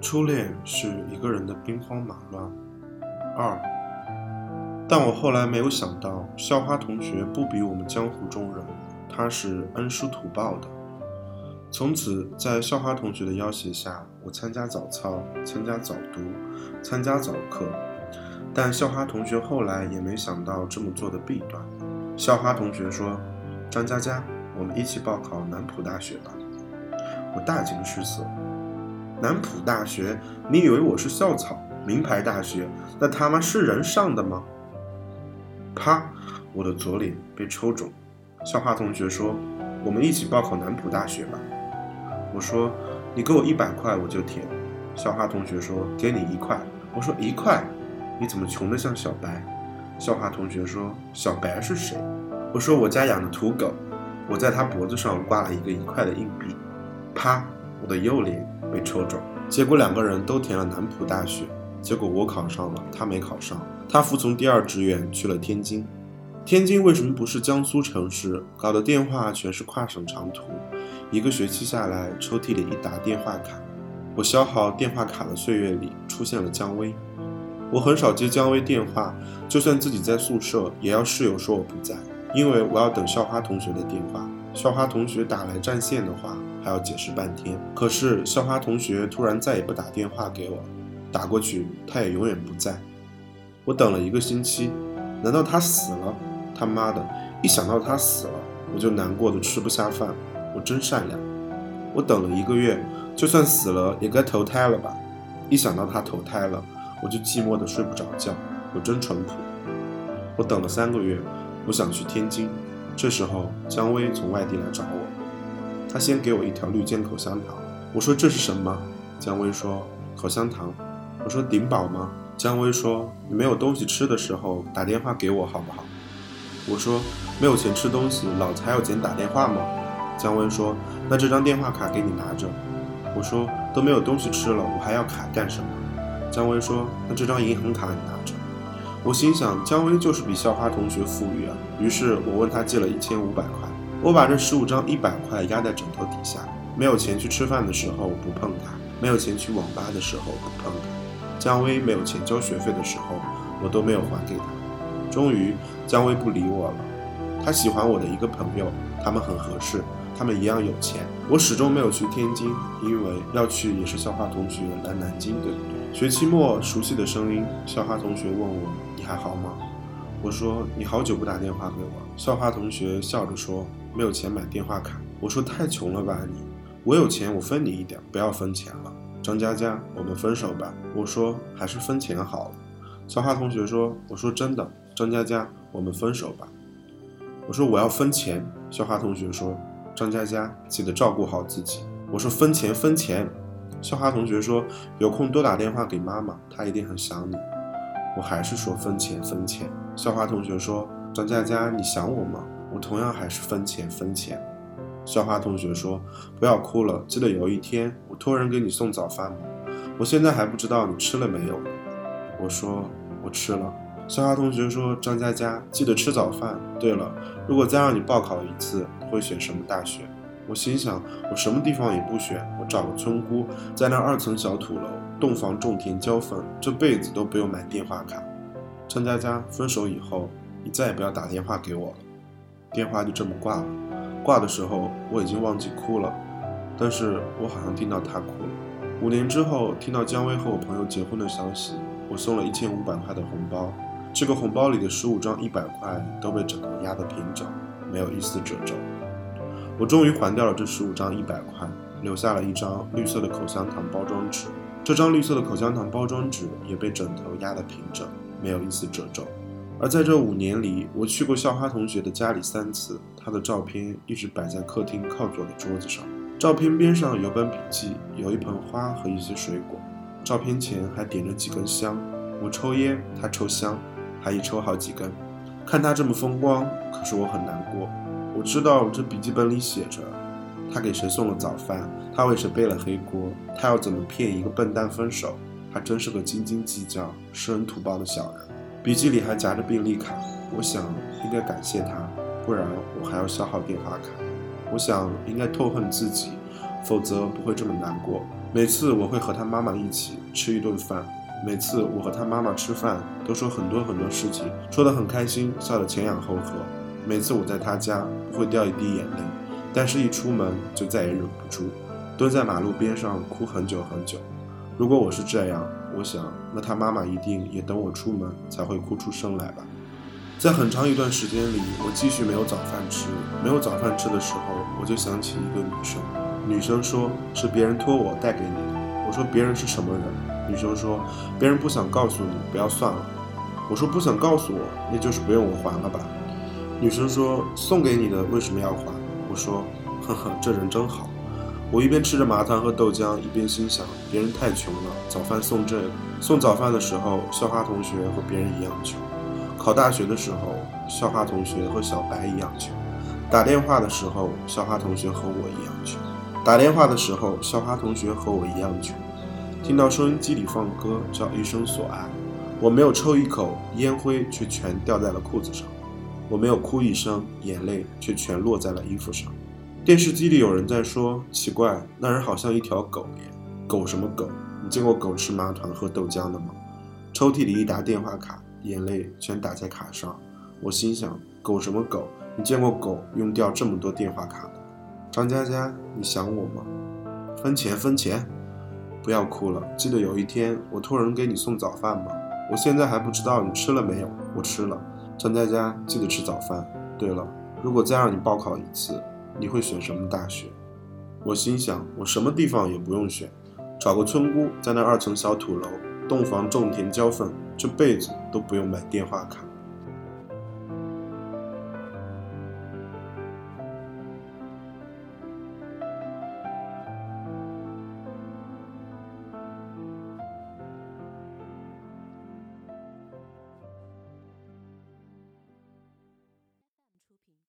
初恋是一个人的兵荒马乱。二，但我后来没有想到，校花同学不比我们江湖中人，他是恩师图报的。从此，在校花同学的要挟下，我参加早操，参加早读，参加早课。但校花同学后来也没想到这么做的弊端。校花同学说：“张佳佳，我们一起报考南浦大学吧。”我大惊失色。南浦大学，你以为我是校草？名牌大学，那他妈是人上的吗？啪！我的左脸被抽肿。校花同学说：“我们一起报考南浦大学吧。”我说：“你给我一百块，我就填。”校花同学说：“给你一块。”我说：“一块？你怎么穷得像小白？”校花同学说：“小白是谁？”我说：“我家养的土狗。”我在他脖子上挂了一个一块的硬币。啪！我的右脸被抽肿。结果两个人都填了南浦大学，结果我考上了，他没考上。他服从第二志愿去了天津。天津为什么不是江苏城市？搞的电话全是跨省长途。一个学期下来，抽屉里一打电话卡。我消耗电话卡的岁月里，出现了姜薇。我很少接姜薇电话，就算自己在宿舍，也要室友说我不在，因为我要等校花同学的电话。校花同学打来占线的话。还要解释半天，可是校花同学突然再也不打电话给我，打过去他也永远不在。我等了一个星期，难道他死了？他妈的，一想到他死了，我就难过的吃不下饭。我真善良。我等了一个月，就算死了也该投胎了吧？一想到他投胎了，我就寂寞的睡不着觉。我真淳朴。我等了三个月，我想去天津。这时候姜薇从外地来找我。他先给我一条绿箭口香糖，我说这是什么？姜薇说口香糖。我说顶饱吗？姜薇说你没有东西吃的时候打电话给我好不好？我说没有钱吃东西，老子还要钱打电话吗？姜薇说那这张电话卡给你拿着。我说都没有东西吃了，我还要卡干什么？姜薇说那这张银行卡你拿着。我心想姜薇就是比校花同学富裕啊，于是我问他借了一千五百块。我把这十五张一百块压在枕头底下，没有钱去吃饭的时候不碰它，没有钱去网吧的时候不碰它。姜薇没有钱交学费的时候，我都没有还给她。终于，姜薇不理我了。她喜欢我的一个朋友，他们很合适，他们一样有钱。我始终没有去天津，因为要去也是校花同学来南京，对不对？学期末，熟悉的声音，校花同学问我：“你还好吗？”我说：“你好久不打电话给我。”校花同学笑着说。没有钱买电话卡，我说太穷了吧你，我有钱我分你一点，不要分钱了。张佳佳，我们分手吧。我说还是分钱好了。校花同学说，我说真的，张佳佳，我们分手吧。我说我要分钱。校花同学说，张佳佳记得照顾好自己。我说分钱分钱。校花同学说有空多打电话给妈妈，她一定很想你。我还是说分钱分钱。校花同学说张佳佳你想我吗？我同样还是分钱分钱。校花同学说：“不要哭了，记得有一天我托人给你送早饭吗？我现在还不知道你吃了没有。”我说：“我吃了。”校花同学说：“张佳佳，记得吃早饭。对了，如果再让你报考一次，会选什么大学？”我心想：“我什么地方也不选，我找个村姑，在那二层小土楼，洞房种田浇粪，这辈子都不用买电话卡。”张佳佳，分手以后，你再也不要打电话给我了。电话就这么挂了，挂的时候我已经忘记哭了，但是我好像听到她哭了。五年之后，听到姜薇和我朋友结婚的消息，我送了一千五百块的红包，这个红包里的十五张一百块都被枕头压得平整，没有一丝褶皱。我终于还掉了这十五张一百块，留下了一张绿色的口香糖包装纸，这张绿色的口香糖包装纸也被枕头压得平整，没有一丝褶皱。而在这五年里，我去过校花同学的家里三次，她的照片一直摆在客厅靠左的桌子上。照片边上有本笔记，有一盆花和一些水果。照片前还点着几根香，我抽烟，他抽香，还一抽好几根。看他这么风光，可是我很难过。我知道这笔记本里写着，他给谁送了早饭，他为谁背了黑锅，他要怎么骗一个笨蛋分手。他真是个斤斤计较、施恩图报的小人。笔记里还夹着病历卡，我想应该感谢他，不然我还要消耗电话卡。我想应该痛恨自己，否则不会这么难过。每次我会和他妈妈一起吃一顿饭，每次我和他妈妈吃饭都说很多很多事情，说得很开心，笑得前仰后合。每次我在他家不会掉一滴眼泪，但是一出门就再也忍不住，蹲在马路边上哭很久很久。如果我是这样，我想那他妈妈一定也等我出门才会哭出声来吧。在很长一段时间里，我继续没有早饭吃。没有早饭吃的时候，我就想起一个女生。女生说是别人托我带给你的。我说别人是什么人？女生说别人不想告诉你，不要算了。我说不想告诉我，那就是不用我还了吧。女生说送给你的为什么要还？我说呵呵，这人真好。我一边吃着麻糖和豆浆，一边心想别人太穷了，早饭送这个。送早饭的时候，校花同学和别人一样穷。考大学的时候，校花同学和小白一样穷；打电话的时候，校花同学和我一样穷；打电话的时候，校花同学和我一样穷。听到收音机里放歌，叫一生所爱，我没有抽一口烟灰，却全掉在了裤子上；我没有哭一声，眼泪却全落在了衣服上。电视机里有人在说：“奇怪，那人好像一条狗耶！狗什么狗？你见过狗吃麻团喝豆浆的吗？”抽屉里一沓电话卡。眼泪全打在卡上，我心想：狗什么狗？你见过狗用掉这么多电话卡的？张佳佳，你想我吗？分钱分钱，不要哭了。记得有一天我托人给你送早饭吗？我现在还不知道你吃了没有。我吃了。张佳佳，记得吃早饭。对了，如果再让你报考一次，你会选什么大学？我心想：我什么地方也不用选，找个村姑，在那二层小土楼。洞房种田浇粪，这辈子都不用买电话卡。